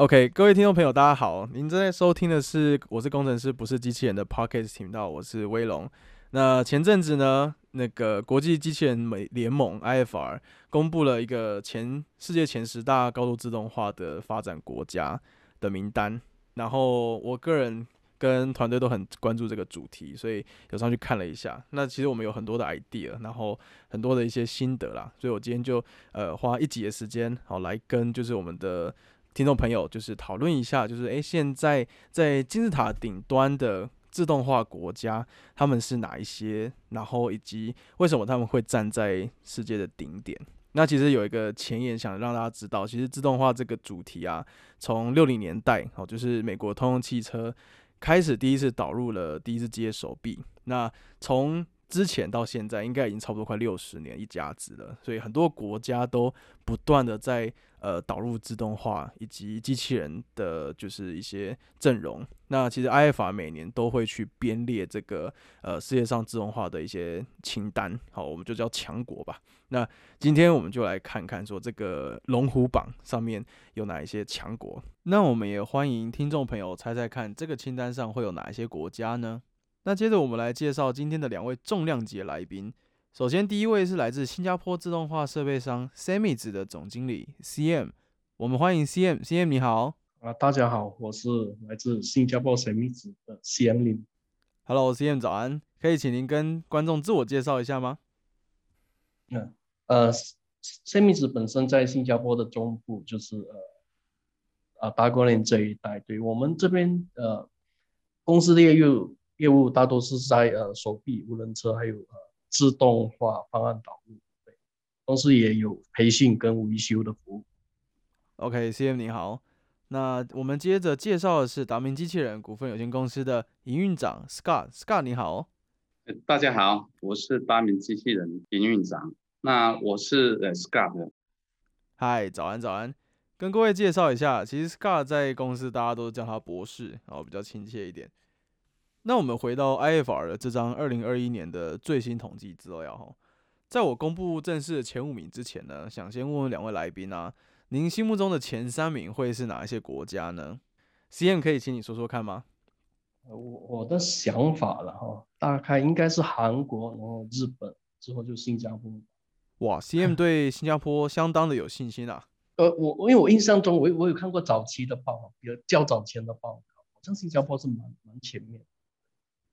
OK，各位听众朋友，大家好，您正在收听的是《我是工程师不是机器人》的 Podcast 频道，我是威龙。那前阵子呢，那个国际机器人美联盟 IFR 公布了一个前世界前十大高度自动化的发展国家的名单，然后我个人跟团队都很关注这个主题，所以有上去看了一下。那其实我们有很多的 idea，然后很多的一些心得啦，所以我今天就呃花一集的时间，好来跟就是我们的听众朋友就是讨论一下，就是诶现在在金字塔顶端的。自动化国家他们是哪一些？然后以及为什么他们会站在世界的顶点？那其实有一个前言想让大家知道，其实自动化这个主题啊，从六零年代哦，就是美国通用汽车开始第一次导入了第一次机械手臂。那从之前到现在，应该已经差不多快六十年一家子了，所以很多国家都不断的在呃导入自动化以及机器人的，就是一些阵容。那其实 IFR 每年都会去编列这个呃世界上自动化的一些清单，好，我们就叫强国吧。那今天我们就来看看说这个龙虎榜上面有哪一些强国。那我们也欢迎听众朋友猜猜看，这个清单上会有哪一些国家呢？那接着我们来介绍今天的两位重量级来宾。首先，第一位是来自新加坡自动化设备商 Semis 的总经理 CM。我们欢迎 CM，CM 你好。啊，大家好，我是来自新加坡 Semis 的 CM 林。Hello，CM 早安，可以请您跟观众自我介绍一下吗？嗯，呃，Semis 本身在新加坡的中部，就是呃，啊，大国岭这一带。对我们这边呃，公司的业务。业务大多是在呃手臂、无人车，还有呃自动化方案导入，对，同时也有培训跟维修的服务。OK，CM 你好，那我们接着介绍的是达明机器人股份有限公司的营运长 Scott，Scott 你好。大家好，我是达明机器人营运长，那我是呃 Scott。嗨，早安早安，跟各位介绍一下，其实 Scott 在公司大家都叫他博士，然后比较亲切一点。那我们回到 IFR 的这张二零二一年的最新统计资料哈，在我公布正式的前五名之前呢，想先问问两位来宾啊，您心目中的前三名会是哪一些国家呢？CM 可以请你说说看吗？我我的想法了哈，大概应该是韩国，然后日本，之后就新加坡。哇，CM 对新加坡相当的有信心啊。呃，我因为我印象中，我我有看过早期的报，比如较早前的报告，好像新加坡是蛮蛮前面。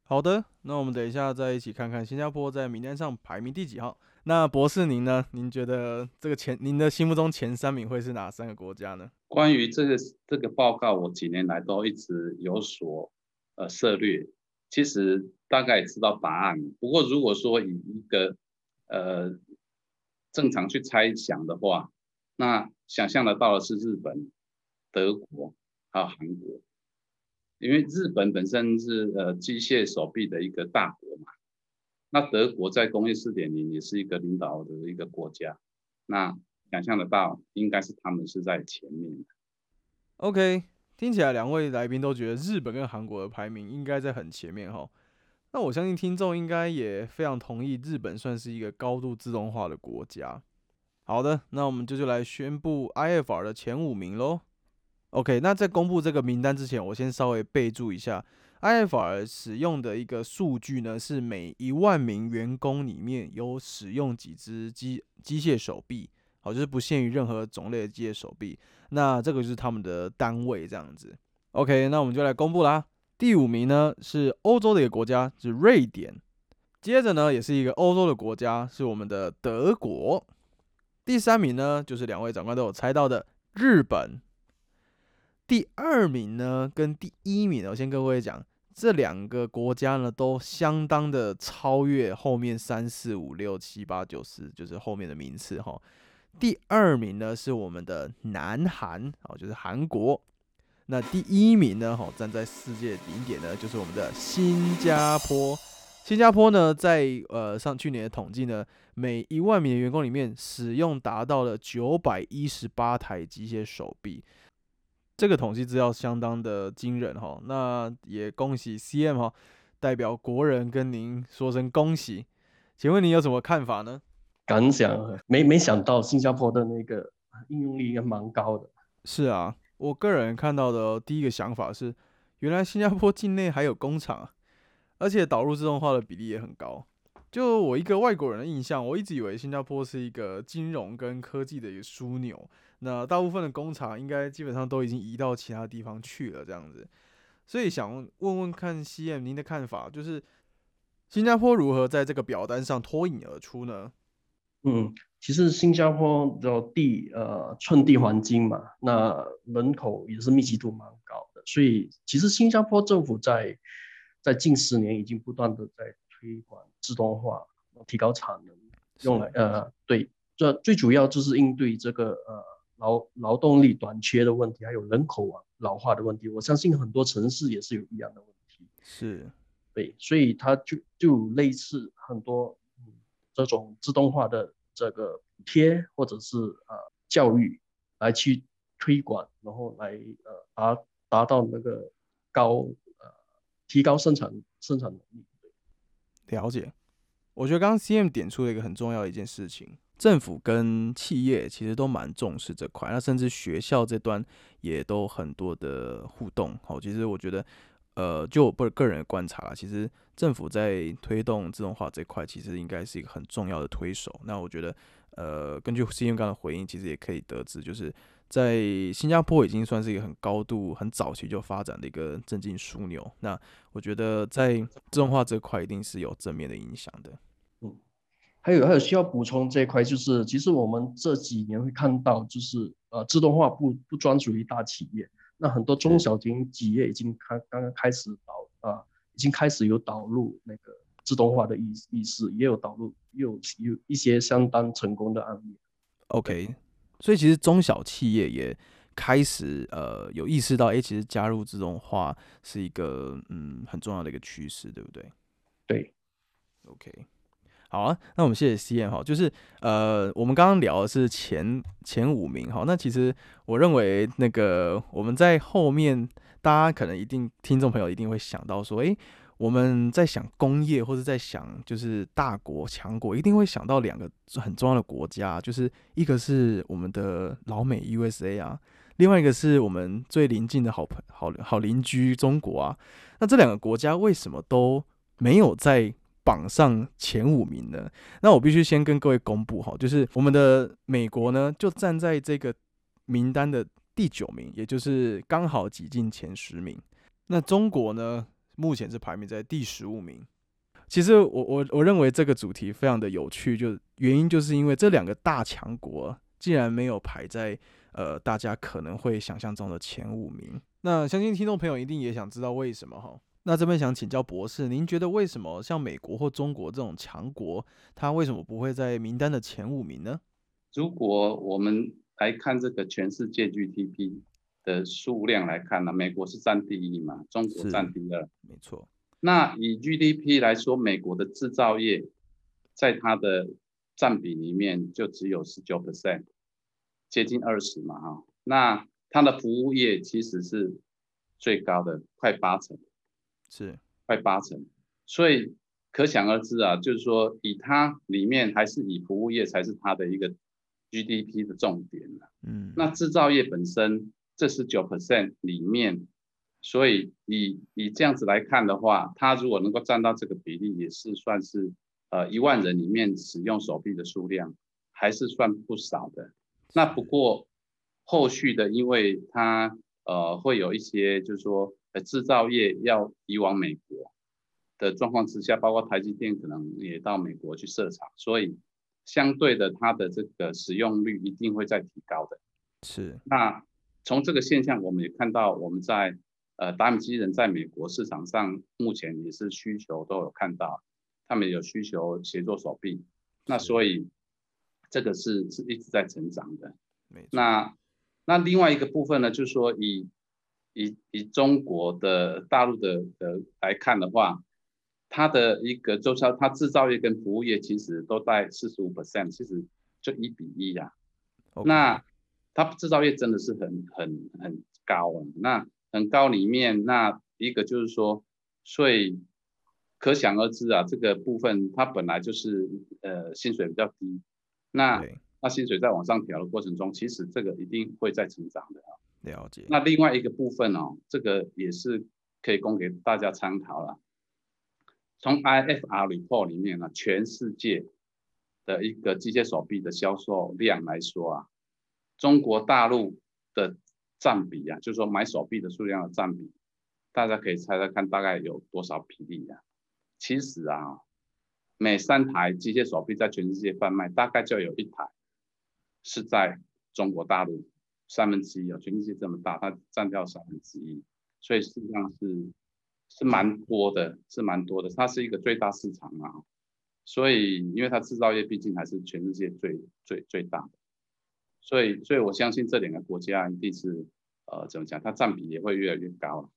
好的，那我们等一下再一起看看新加坡在名单上排名第几号。那博士您呢？您觉得这个前您的心目中前三名会是哪三个国家呢？关于这个这个报告，我几年来都一直有所呃涉略，其实大概也知道答案。不过如果说以一个呃正常去猜想的话，那想象得到的是日本、德国还有韩国。因为日本本身是呃机械手臂的一个大国嘛，那德国在工业四点零也是一个领导的一个国家，那想象得到应该是他们是在前面的。OK，听起来两位来宾都觉得日本跟韩国的排名应该在很前面哈，那我相信听众应该也非常同意日本算是一个高度自动化的国家。好的，那我们就就来宣布 IFR 的前五名喽。OK，那在公布这个名单之前，我先稍微备注一下，IFR 使用的一个数据呢，是每一万名员工里面有使用几只机机械手臂，好，就是不限于任何种类的机械手臂。那这个就是他们的单位这样子。OK，那我们就来公布啦。第五名呢是欧洲的一个国家，是瑞典。接着呢，也是一个欧洲的国家，是我们的德国。第三名呢，就是两位长官都有猜到的日本。第二名呢，跟第一名呢，我先跟各位讲，这两个国家呢，都相当的超越后面三四五六七八九十，就是后面的名次哈。第二名呢是我们的南韩，哦，就是韩国。那第一名呢，哈，站在世界顶点呢，就是我们的新加坡。新加坡呢，在呃上去年的统计呢，每一万名的员工里面，使用达到了九百一十八台机械手臂。这个统计资料相当的惊人哈，那也恭喜 CM 哈，代表国人跟您说声恭喜。请问您有什么看法呢？感想没没想到新加坡的那个应用率应该蛮高的。是啊，我个人看到的第一个想法是，原来新加坡境内还有工厂啊，而且导入自动化的比例也很高。就我一个外国人的印象，我一直以为新加坡是一个金融跟科技的一个枢纽，那大部分的工厂应该基本上都已经移到其他地方去了，这样子。所以想问问看，CM 您的看法，就是新加坡如何在这个表单上脱颖而出呢？嗯，其实新加坡的地呃寸地环境嘛，那人口也是密集度蛮高的，所以其实新加坡政府在在近十年已经不断的在推广自动化，提高产能，用来呃对，这最主要就是应对这个呃劳劳动力短缺的问题，还有人口啊老化的问题。我相信很多城市也是有一样的问题，是对，所以它就就类似很多这种自动化的。这个补贴或者是呃教育来去推广，然后来呃达达到那个高呃提高生产生产能力。了解，我觉得刚刚 C M 点出了一个很重要的一件事情，政府跟企业其实都蛮重视这块，那甚至学校这端也都很多的互动。好，其实我觉得。呃，就我个个人观察啦，其实政府在推动自动化这块，其实应该是一个很重要的推手。那我觉得，呃，根据 C M 刚的回应，其实也可以得知，就是在新加坡已经算是一个很高度、很早期就发展的一个政经枢纽。那我觉得在自动化这块，一定是有正面的影响的。嗯，还有还有需要补充这一块，就是其实我们这几年会看到，就是呃，自动化不不专属于大企业。那很多中小型企业已经开刚刚开始导啊，已经开始有导入那个自动化的意意识，也有导入，有有一些相当成功的案例。OK，所以其实中小企业也开始呃有意识到，哎，其实加入自动化是一个嗯很重要的一个趋势，对不对？对，OK。好啊，那我们谢谢 C N 哈，就是呃，我们刚刚聊的是前前五名哈，那其实我认为那个我们在后面，大家可能一定听众朋友一定会想到说，诶，我们在想工业或者在想就是大国强国，一定会想到两个很重要的国家，就是一个是我们的老美 U S A 啊，另外一个是我们最邻近的好朋好好邻居中国啊，那这两个国家为什么都没有在？榜上前五名呢？那我必须先跟各位公布哈，就是我们的美国呢，就站在这个名单的第九名，也就是刚好挤进前十名。那中国呢，目前是排名在第十五名。其实我我我认为这个主题非常的有趣，就原因就是因为这两个大强国竟然没有排在呃大家可能会想象中的前五名。那相信听众朋友一定也想知道为什么哈。那这边想请教博士，您觉得为什么像美国或中国这种强国，它为什么不会在名单的前五名呢？如果我们来看这个全世界 GDP 的数量来看呢，美国是占第一嘛，中国占第二，没错。那以 GDP 来说，美国的制造业在它的占比里面就只有十九 percent，接近二十嘛哈。那它的服务业其实是最高的，快八成。是快八成，所以可想而知啊，就是说以它里面还是以服务业才是它的一个 GDP 的重点嗯，那制造业本身这十九 percent 里面，所以以以这样子来看的话，它如果能够占到这个比例，也是算是呃一万人里面使用手臂的数量还是算不少的。那不过后续的，因为它呃会有一些就是说。制造业要移往美国的状况之下，包括台积电可能也到美国去设厂，所以相对的，它的这个使用率一定会在提高的。是。那从这个现象，我们也看到，我们在呃达米机人在美国市场上目前也是需求都有看到，他们有需求协作手臂，那所以这个是是一直在成长的。那那另外一个部分呢，就是说以以以中国的大陆的呃来看的话，它的一个周销，它制造业跟服务业其实都在四十五 percent，其实就一比一呀。那它制造业真的是很很很高啊，那很高里面，那一个就是说，所以可想而知啊，这个部分它本来就是呃薪水比较低，那那薪水在往上调的过程中，其实这个一定会在成长的啊。了解。那另外一个部分哦，这个也是可以供给大家参考了。从 IFR report 里面呢，全世界的一个机械手臂的销售量来说啊，中国大陆的占比啊，就是说买手臂的数量的占比，大家可以猜猜看大概有多少比例呀？其实啊，每三台机械手臂在全世界贩卖，大概就有一台是在中国大陆。三分之一啊，全世界这么大，它占掉三分之一，所以实际上是是蛮多的，是蛮多的。它是一个最大市场嘛，所以因为它制造业毕竟还是全世界最最最大的，所以所以我相信这两个国家一定是呃怎么讲，它占比也会越来越高。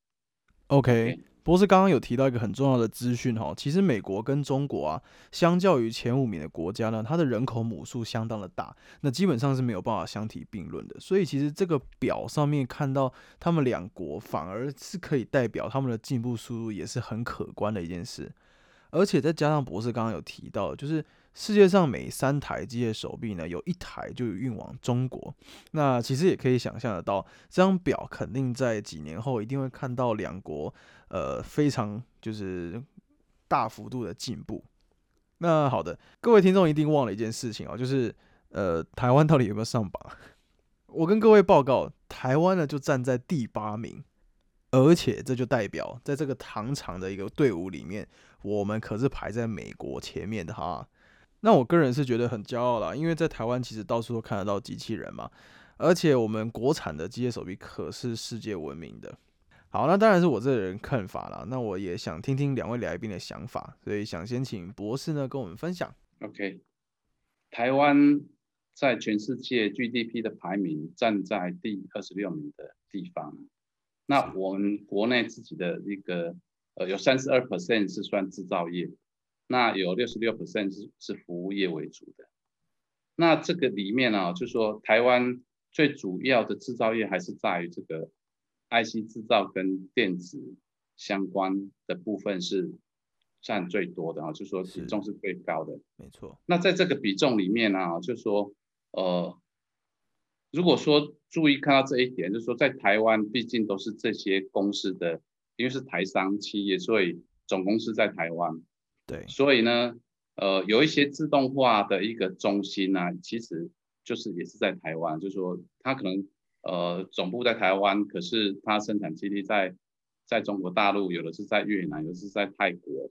OK。博士刚刚有提到一个很重要的资讯哈，其实美国跟中国啊，相较于前五名的国家呢，它的人口母数相当的大，那基本上是没有办法相提并论的。所以其实这个表上面看到他们两国反而是可以代表他们的进步速度，也是很可观的一件事。而且再加上博士刚刚有提到，就是世界上每三台机械手臂呢，有一台就运往中国。那其实也可以想象得到，这张表肯定在几年后一定会看到两国呃非常就是大幅度的进步。那好的，各位听众一定忘了一件事情哦，就是呃台湾到底有没有上榜？我跟各位报告，台湾呢就站在第八名。而且这就代表，在这个糖厂的一个队伍里面，我们可是排在美国前面的哈。那我个人是觉得很骄傲啦，因为在台湾其实到处都看得到机器人嘛，而且我们国产的机械手臂可是世界闻名的。好，那当然是我这个人看法啦。那我也想听听两位来宾的想法，所以想先请博士呢跟我们分享。OK，台湾在全世界 GDP 的排名站在第二十六名的地方。那我们国内自己的一个呃，有三十二 percent 是算制造业，那有六十六 percent 是是服务业为主的。那这个里面呢，就说台湾最主要的制造业还是在于这个 IC 制造跟电子相关的部分是占最多的啊，就说比重是最高的。没错。那在这个比重里面呢，就说呃。如果说注意看到这一点，就是说在台湾，毕竟都是这些公司的，因为是台商企业，所以总公司在台湾。对，所以呢，呃，有一些自动化的一个中心呢，其实就是也是在台湾，就是说它可能呃总部在台湾，可是它生产基地在在中国大陆，有的是在越南，有的是在泰国，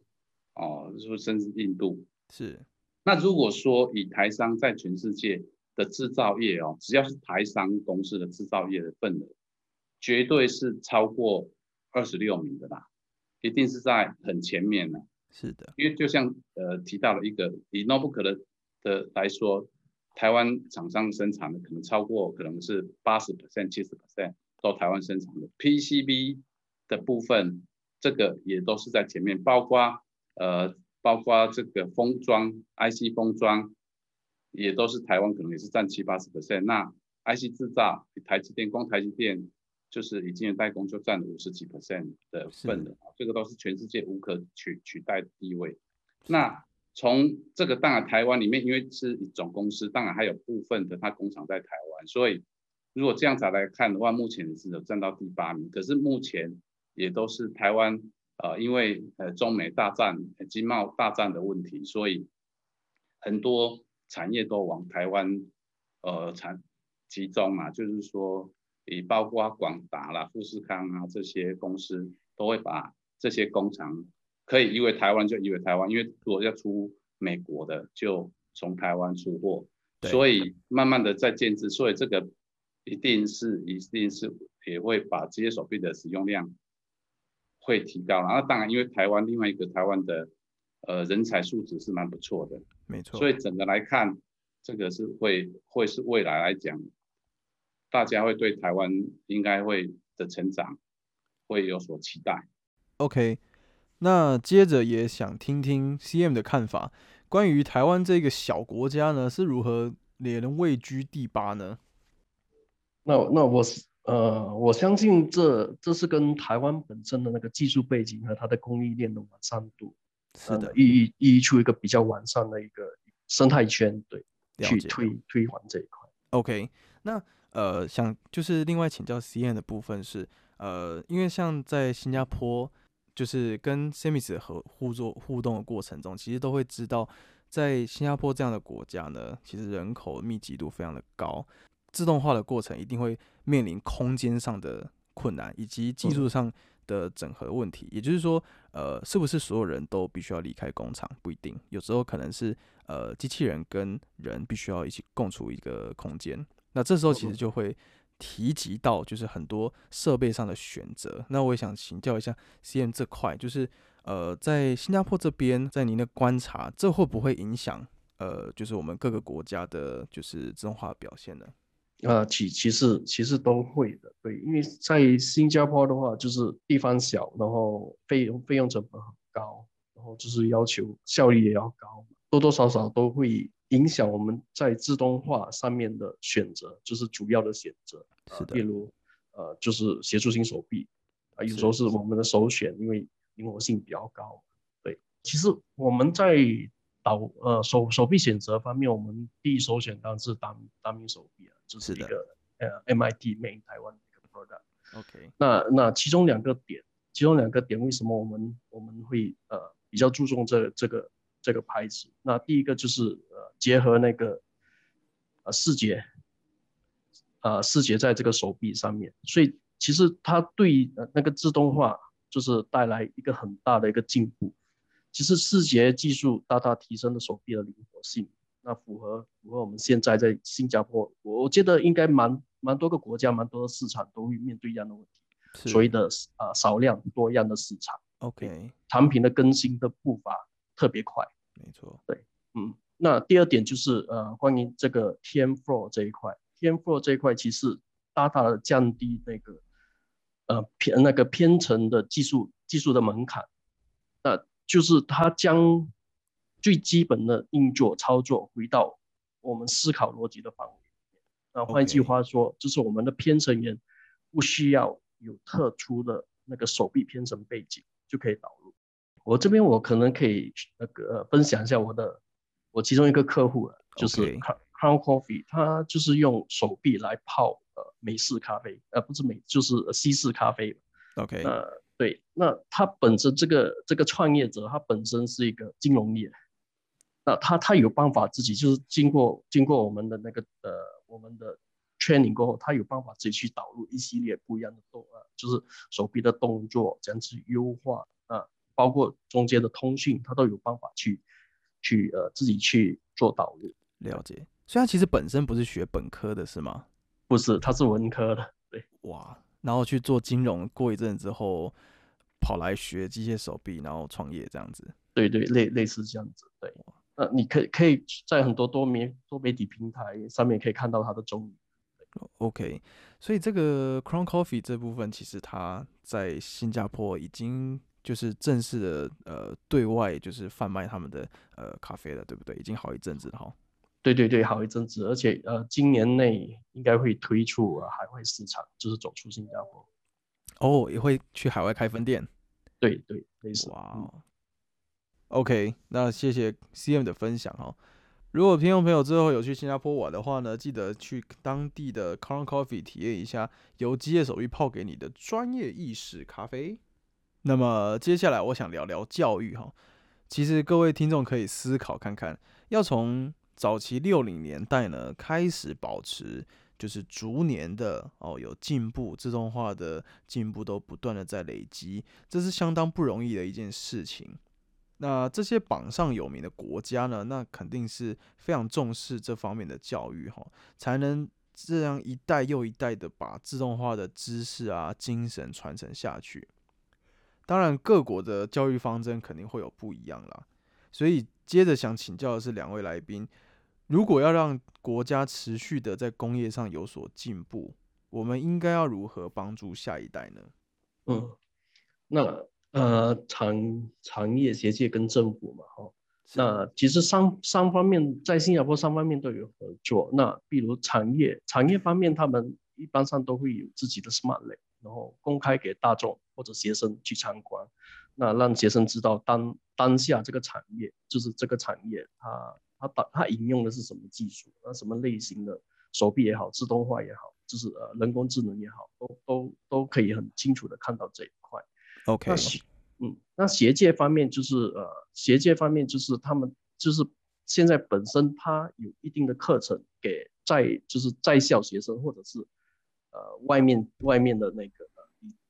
哦，说甚至印度。是。那如果说以台商在全世界。的制造业哦，只要是台商公司的制造业的份额，绝对是超过二十六名的啦，一定是在很前面的。是的，因为就像呃提到了一个以 notebook 的的来说，台湾厂商生产的可能超过可能是八十 percent、七十 percent 都台湾生产的 PCB 的部分，这个也都是在前面，包括呃包括这个封装 IC 封装。也都是台湾，可能也是占七八十 percent。那 IC 制造，台积电光台积电就是以晶圆代工就占了五十几 percent 的份的，这个都是全世界无可取取代的地位。那从这个当然台湾里面，因为是总公司，当然还有部分的它工厂在台湾，所以如果这样子来看的话，目前是有占到第八名。可是目前也都是台湾，呃，因为呃中美大战、经贸大战的问题，所以很多。产业都往台湾，呃，产集中嘛，就是说，也包括广达啦、富士康啊这些公司，都会把这些工厂可以移为台湾就移为台湾，因为如果要出美国的，就从台湾出货，所以慢慢的在建制，所以这个一定是一定是也会把这些手臂的使用量会提高，然后当然因为台湾另外一个台湾的。呃，人才素质是蛮不错的，没错。所以整个来看，这个是会会是未来来讲，大家会对台湾应该会的成长会有所期待。OK，那接着也想听听 CM 的看法，关于台湾这个小国家呢，是如何连位居第八呢？那那我是呃，我相信这这是跟台湾本身的那个技术背景和它的供应链的完善度。是的，意义意义出一个比较完善的一个生态圈，对，去推推广这一块。OK，那呃，想就是另外请教 C N 的部分是，呃，因为像在新加坡，就是跟 Semis 和互作互动的过程中，其实都会知道，在新加坡这样的国家呢，其实人口密集度非常的高，自动化的过程一定会面临空间上的困难，以及技术上的整合问题。也就是说，呃，是不是所有人都必须要离开工厂？不一定，有时候可能是呃，机器人跟人必须要一起共处一个空间。那这时候其实就会提及到，就是很多设备上的选择。那我也想请教一下 C M 这块，就是呃，在新加坡这边，在您的观察，这会不会影响呃，就是我们各个国家的，就是自动化表现呢？呃，其其实其实都会的，对，因为在新加坡的话，就是地方小，然后费用费用成本很高，然后就是要求效率也要高，多多少少都会。影响我们在自动化上面的选择，就是主要的选择。是的。例如，呃，就是协助性手臂，啊，有时候是我们的首选，因为灵活性比较高。对，其实我们在导呃手手臂选择方面，我们第一首选当然是单单名手臂啊，这是一个呃 MIT Main 台湾的一个 product。OK。那那其中两个点，其中两个点，为什么我们我们会呃比较注重这这个这个牌子？那第一个就是呃。结合那个呃视觉，呃视觉在这个手臂上面，所以其实它对呃那个自动化就是带来一个很大的一个进步。其实视觉技术大大提升了手臂的灵活性，那符合符合我们现在在新加坡，我我觉得应该蛮蛮多个国家、蛮多的市场都会面对一样的问题，所谓的啊少量多样的市场。OK，产品的更新的步伐特别快。没错，对，嗯。那第二点就是呃，关于这个 T M Four 这一块 T M Four 这一块其实大大的降低那个呃偏那个编程的技术技术的门槛，那就是它将最基本的运作操作回到我们思考逻辑的范围。那换一句话说，就是我们的编程员不需要有特殊的那个手臂编程背景就可以导入。我这边我可能可以那个分享一下我的。我其中一个客户就是 Crown Coffee，他就是用手臂来泡呃美式咖啡，呃不是美就是西式咖啡。OK，呃对，那他本身这个这个创业者，他本身是一个金融业，那他他有办法自己就是经过经过我们的那个呃我们的 training 过后，他有办法自己去导入一系列不一样的动呃就是手臂的动作，这样去优化啊，包括中间的通讯，他都有办法去。去呃自己去做导入，了解。所以他其实本身不是学本科的，是吗？不是，他是文科的。对，哇，然后去做金融，过一阵之后跑来学机械手臂，然后创业这样子。对对，类类似这样子。对，那你可以可以在很多多媒多媒体平台上面可以看到他的踪影。OK，所以这个 Crown Coffee 这部分其实它在新加坡已经。就是正式的呃对外就是贩卖他们的呃咖啡了，对不对？已经好一阵子了哈。对对对，好一阵子，而且呃今年内应该会推出海外市场，就是走出新加坡。哦，也会去海外开分店。对对，类似。哇。OK，那谢谢 CM 的分享哈。如果听众朋友之后有去新加坡玩的话呢，记得去当地的 Crown Coffee 体验一下由机械手艺泡给你的专业意式咖啡。那么接下来我想聊聊教育哈，其实各位听众可以思考看看，要从早期六零年代呢开始保持，就是逐年的哦有进步，自动化的进步都不断的在累积，这是相当不容易的一件事情。那这些榜上有名的国家呢，那肯定是非常重视这方面的教育哈，才能这样一代又一代的把自动化的知识啊精神传承下去。当然，各国的教育方针肯定会有不一样啦。所以，接着想请教的是两位来宾：如果要让国家持续的在工业上有所进步，我们应该要如何帮助下一代呢？嗯，那呃，产产业协界跟政府嘛，哈，那其实三三方面在新加坡三方面都有合作。那比如产业产业方面，他们一般上都会有自己的 smart lab。然后公开给大众或者学生去参观，那让学生知道当当下这个产业就是这个产业，它它它它引用的是什么技术，那什么类型的手臂也好，自动化也好，就是呃人工智能也好，都都都可以很清楚的看到这一块。OK，那学嗯，那学界方面就是呃，学界方面就是他们就是现在本身它有一定的课程给在就是在校学生或者是呃外面外面的那个呃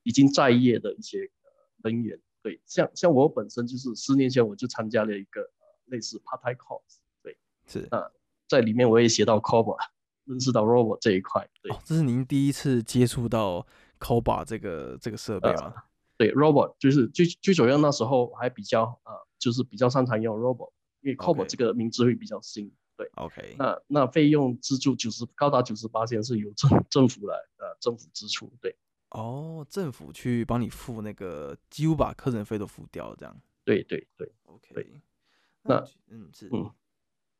已已经在业的一些呃人员，对，像像我本身就是十年前我就参加了一个呃类似 part time course，对，是啊在里面我也学到 COBOL，认识到 robot 这一块，对。哦，这是您第一次接触到 COBA 这个这个设备吗？对，robot 就是最最主要那时候还比较呃，就是比较擅长用 robot，因为 OK COBOL 这个名字会比较新。对，OK，那那费用资助九十高达九十八千是由政政府来呃政府支出。对哦，政府去帮你付那个，几乎把课程费都付掉，这样。对对对 OK，对那那嗯是嗯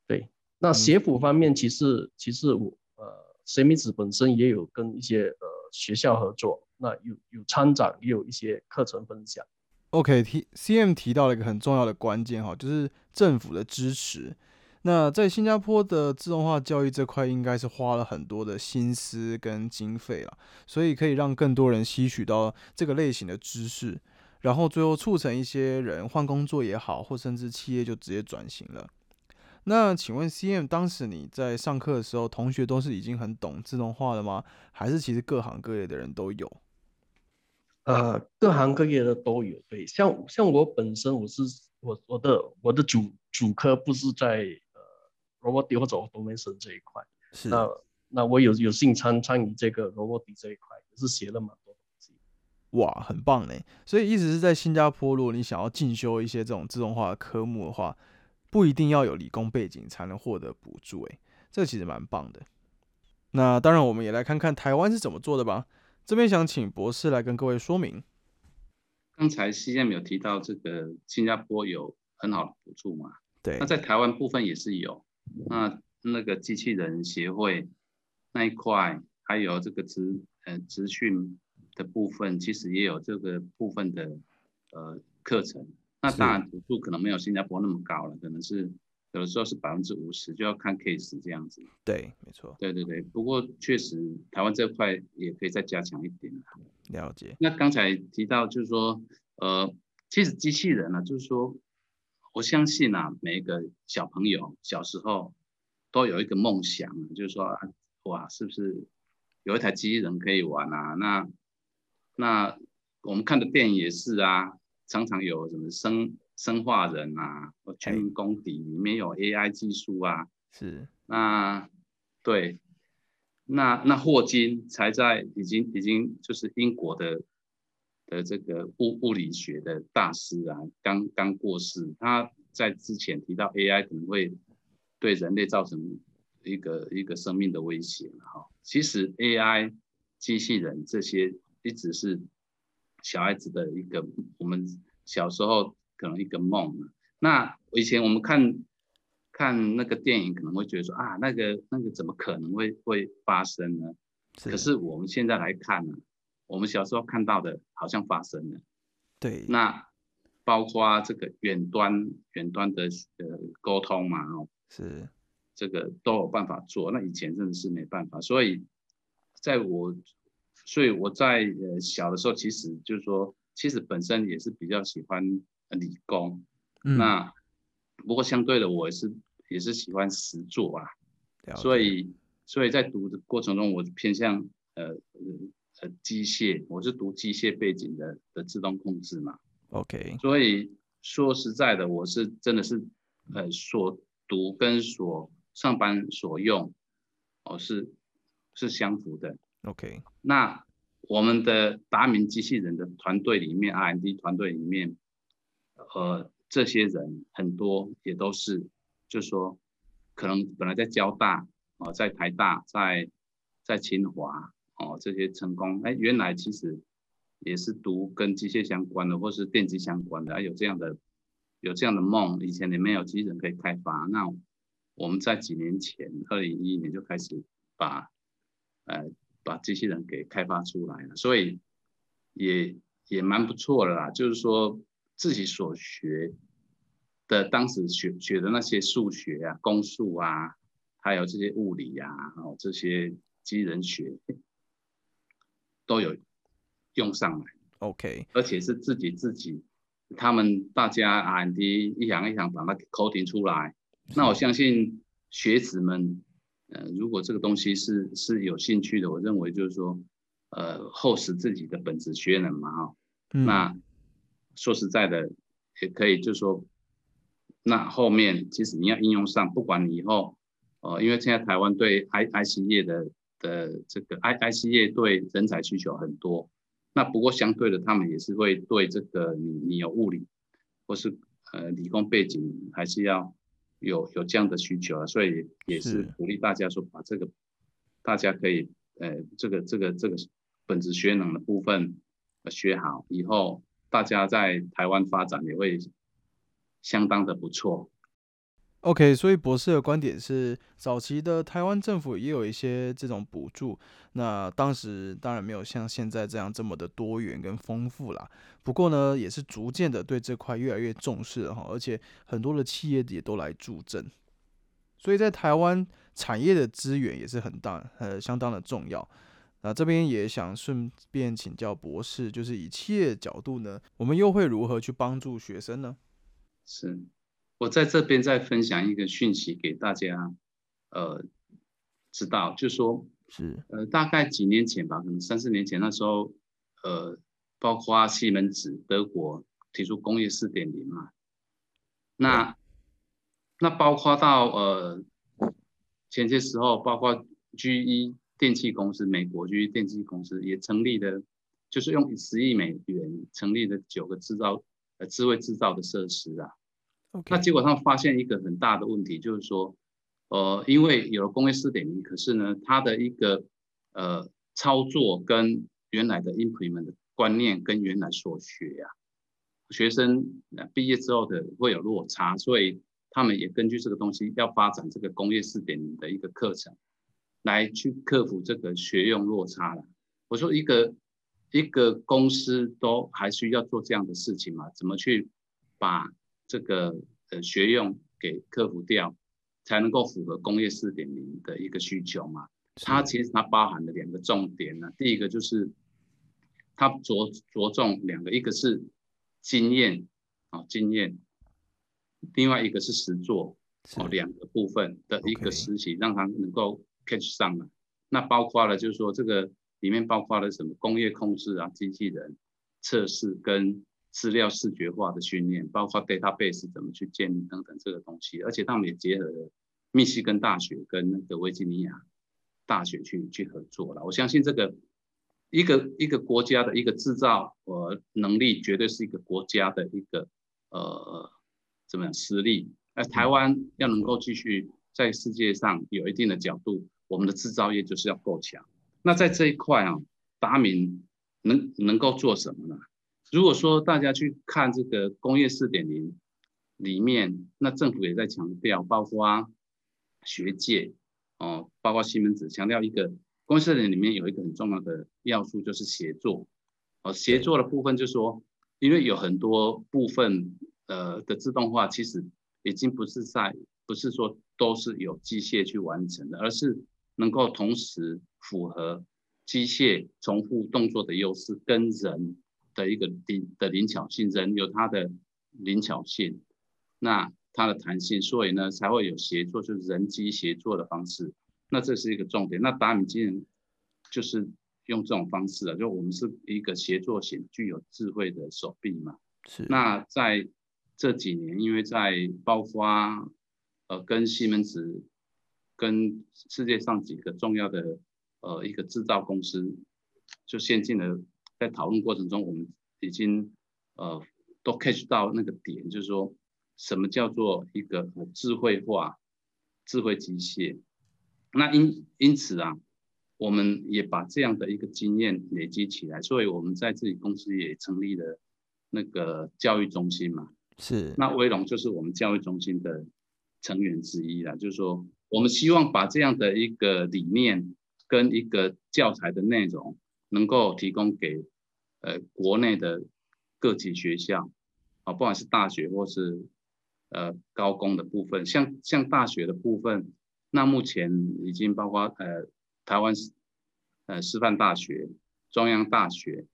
对。那学府方面，其实其实我呃神秘子本身也有跟一些呃学校合作，那有有参展，也有一些课程分享。OK，提 CM 提到了一个很重要的关键哈，就是政府的支持。那在新加坡的自动化教育这块，应该是花了很多的心思跟经费了，所以可以让更多人吸取到这个类型的知识，然后最后促成一些人换工作也好，或甚至企业就直接转型了。那请问 CM 当时你在上课的时候，同学都是已经很懂自动化了吗？还是其实各行各业的人都有？呃，各行各业的都有，对，像像我本身我是我我的我的主主科不是在呃 robotic 或者 automation 这一块，是那那我有有幸参参与这个 robotic 这一块，也是学了蛮多东西。哇，很棒呢！所以意思是在新加坡，如果你想要进修一些这种自动化的科目的话，不一定要有理工背景才能获得补助，诶，这其实蛮棒的。那当然，我们也来看看台湾是怎么做的吧。这边想请博士来跟各位说明。刚才 CM 有提到这个新加坡有很好的补助嘛？对那，在台湾部分也是有，那那个机器人协会那一块，还有这个资呃资讯的部分，其实也有这个部分的呃课程。那是当然补助可能没有新加坡那么高了，可能是有的时候是百分之五十，就要看 case 这样子。对，没错，对对对，不过确实台湾这块也可以再加强一点啦了解。那刚才提到就是说，呃，其实机器人呢、就是说，我相信啊，每一个小朋友小时候都有一个梦想，就是说，啊哇，是不是有一台机器人可以玩啊？那那我们看的电影也是啊，常常有什么生生化人啊，或全民公敌里面有 AI 技术啊，是，那对，那那霍金才在已经已经就是英国的的这个物物理学的大师啊，刚刚过世。他在之前提到 AI 可能会对人类造成一个一个生命的威胁哈。其实 AI 机器人这些一直是小孩子的一个我们小时候可能一个梦。那以前我们看看那个电影可能会觉得说啊，那个那个怎么可能会会发生呢？可是我们现在来看呢，我们小时候看到的好像发生了。对，那包括这个远端远端的呃沟通嘛，哦，是这个都有办法做。那以前真的是没办法，所以在我所以我在呃小的时候，其实就是说，其实本身也是比较喜欢呃理工。嗯那不过相对的，我也是也是喜欢实作啊，所以所以在读的过程中，我偏向呃呃呃机械，我是读机械背景的的自动控制嘛，OK，所以说实在的，我是真的是呃所读跟所上班所用，哦是是相符的。OK，那我们的达明机器人的团队里面，R&D 团队里面，呃，这些人很多也都是，就说，可能本来在交大哦，在台大，在在清华哦，这些成功，哎，原来其实也是读跟机械相关的，或是电机相关的，啊有这样的有这样的梦，以前也没有机器人可以开发，那我们在几年前，二零一一年就开始把呃把机器人给开发出来了，所以也也蛮不错的啦。就是说自己所学的，当时学学的那些数学啊、公数啊，还有这些物理啊，哦这些机器人学，都有用上来。OK，而且是自己自己，他们大家 R&D 一行一行把它 coding 出来。那我相信学子们，呃，如果这个东西是是有兴趣的，我认为就是说，呃，厚实自己的本职学能嘛，哈。那说实在的，也可以就是说，那后面其实你要应用上，不管你以后，呃，因为现在台湾对 I I C 业的的这个 I I C 业对人才需求很多。那不过相对的，他们也是会对这个你你有物理或是呃理工背景，还是要有有这样的需求啊，所以也是鼓励大家说把这个大家可以呃这个这个这个本职学能的部分学好，以后大家在台湾发展也会相当的不错。OK，所以博士的观点是，早期的台湾政府也有一些这种补助，那当时当然没有像现在这样这么的多元跟丰富啦。不过呢，也是逐渐的对这块越来越重视了哈，而且很多的企业也都来助阵，所以在台湾产业的资源也是很大，呃，相当的重要。那这边也想顺便请教博士，就是以企业角度呢，我们又会如何去帮助学生呢？是。我在这边再分享一个讯息给大家，呃，知道，就是说，是，呃，大概几年前吧，可能三四年前那时候，呃，包括西门子德国提出工业四点零嘛，那，那包括到呃前些时候，包括 GE 电器公司，美国 GE 电器公司也成立的，就是用十亿美元成立的九个制造呃智慧制造的设施啊。那结果他们发现一个很大的问题，就是说，呃，因为有了工业四点零，可是呢，它的一个呃操作跟原来的 implement 的观念跟原来所学呀，学生毕业之后的会有落差，所以他们也根据这个东西要发展这个工业四点零的一个课程，来去克服这个学用落差了。我说一个一个公司都还需要做这样的事情嘛？怎么去把？这个呃学用给克服掉，才能够符合工业四点零的一个需求嘛？它其实它包含了两个重点呢。第一个就是它着着重两个，一个是经验啊经验，另外一个是实作哦两个部分的一个实习，让它能够 catch 上了。那包括了就是说这个里面包括了什么工业控制啊、机器人测试跟。资料视觉化的训练，包括 database 怎么去建立等等这个东西，而且他们也结合了密西根大学跟那个维吉尼亚大学去去合作了。我相信这个一个一个国家的一个制造呃能力，绝对是一个国家的一个呃怎么样实力。而台湾要能够继续在世界上有一定的角度，我们的制造业就是要够强。那在这一块啊，达明能能够做什么呢？如果说大家去看这个工业四点零里面，那政府也在强调，包括学界哦，包括西门子强调一个工业四点里面有一个很重要的要素就是协作哦，协作的部分就是说，因为有很多部分呃的自动化其实已经不是在不是说都是有机械去完成的，而是能够同时符合机械重复动作的优势跟人。的一个灵的灵巧性，人有它的灵巧性，那它的弹性，所以呢才会有协作，就是人机协作的方式。那这是一个重点。那达米机人就是用这种方式啊，就我们是一个协作型、具有智慧的手臂嘛。是。那在这几年，因为在爆发，呃，跟西门子、跟世界上几个重要的呃一个制造公司，就先进了。在讨论过程中，我们已经呃都 catch 到那个点，就是说什么叫做一个智慧化、智慧机械。那因因此啊，我们也把这样的一个经验累积起来，所以我们在自己公司也成立了那个教育中心嘛。是。那威龙就是我们教育中心的成员之一啦，就是说我们希望把这样的一个理念跟一个教材的内容。能够提供给呃国内的各级学校啊，不管是大学或是呃高工的部分，像像大学的部分，那目前已经包括呃台湾呃师范大学中央大学，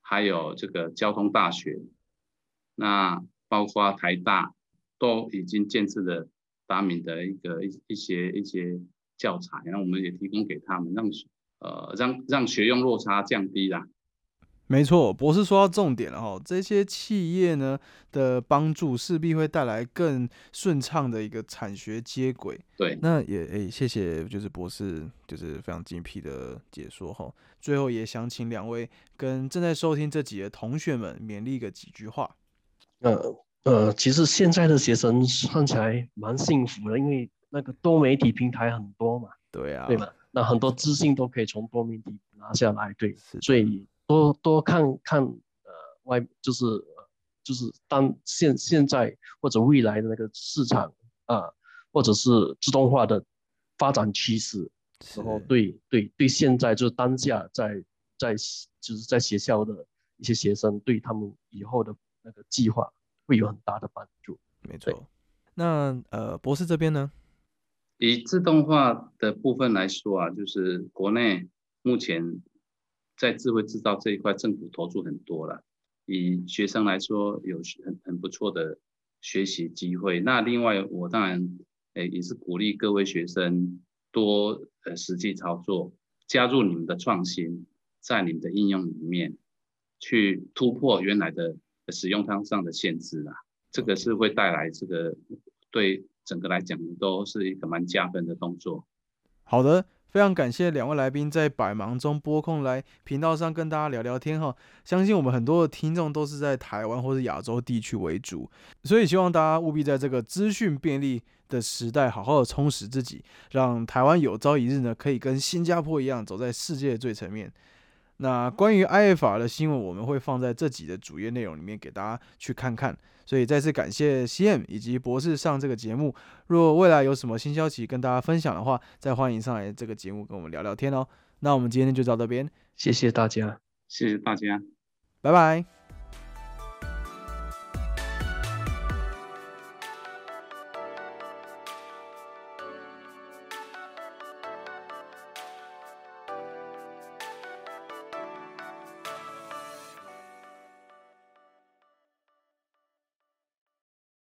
还有这个交通大学，那包括台大都已经建制了达敏的一个一一些一些教材，然后我们也提供给他们，让学呃让让学用落差降低啦。没错，博士说到重点了哈，这些企业呢的帮助势必会带来更顺畅的一个产学接轨。对，那也诶，谢谢，就是博士就是非常精辟的解说哈。最后也想请两位跟正在收听这集的同学们勉励个几句话。呃呃，其实现在的学生看起来蛮幸福的，因为那个多媒体平台很多嘛。对啊，对嘛，那很多资讯都可以从多媒体拿下来，对，所以。多多看看，呃，外就是就是当现现在或者未来的那个市场啊，或者是自动化的发展趋势，然后对对对，现在就是当下在在就是在学校的一些学生，对他们以后的那个计划会有很大的帮助。没错。那呃，博士这边呢？以自动化的部分来说啊，就是国内目前。在智慧制造这一块，政府投入很多了。以学生来说，有很很不错的学习机会。那另外，我当然诶也是鼓励各位学生多呃实际操作，加入你们的创新，在你们的应用里面去突破原来的使用汤上的限制啊。这个是会带来这个对整个来讲都是一个蛮加分的动作。好的。非常感谢两位来宾在百忙中拨空来频道上跟大家聊聊天哈。相信我们很多的听众都是在台湾或是亚洲地区为主，所以希望大家务必在这个资讯便利的时代，好好的充实自己，让台湾有朝一日呢可以跟新加坡一样走在世界最前面。那关于 IFR 的新闻，我们会放在这集的主页内容里面给大家去看看。所以再次感谢 CM 以及博士上这个节目。若未来有什么新消息跟大家分享的话，再欢迎上来这个节目跟我们聊聊天哦。那我们今天就到这边，谢谢大家，谢谢大家，拜拜。